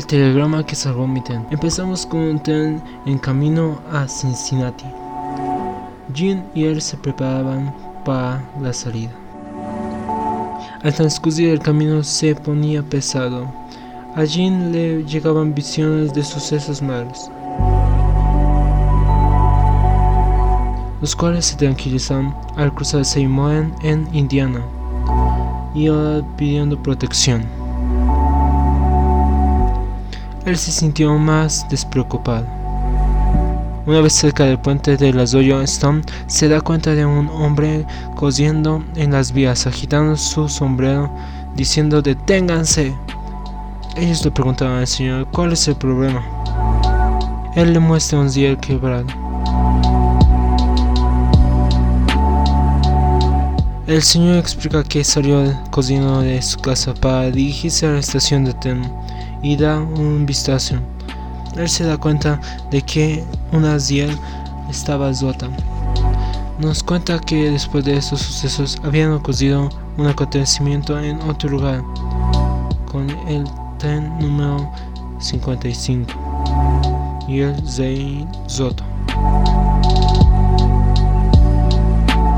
El telegrama que salvó mi tren. Empezamos con un tren en camino a Cincinnati. Jean y él se preparaban para la salida. Al transcurrir el camino se ponía pesado. A Jean le llegaban visiones de sucesos malos, los cuales se tranquilizan al cruzar Seymour en Indiana y ahora pidiendo protección. Él se sintió más despreocupado. Una vez cerca del puente de las Stone, se da cuenta de un hombre cosiendo en las vías, agitando su sombrero, diciendo deténganse. Ellos le preguntaban al señor cuál es el problema. Él le muestra un día quebrado. El señor explica que salió cocino de su casa para dirigirse a la estación de tren y da un vistazo. Él se da cuenta de que una ziel estaba rota. Nos cuenta que después de estos sucesos habían ocurrido un acontecimiento en otro lugar con el tren número 55 y el Zei Zoto.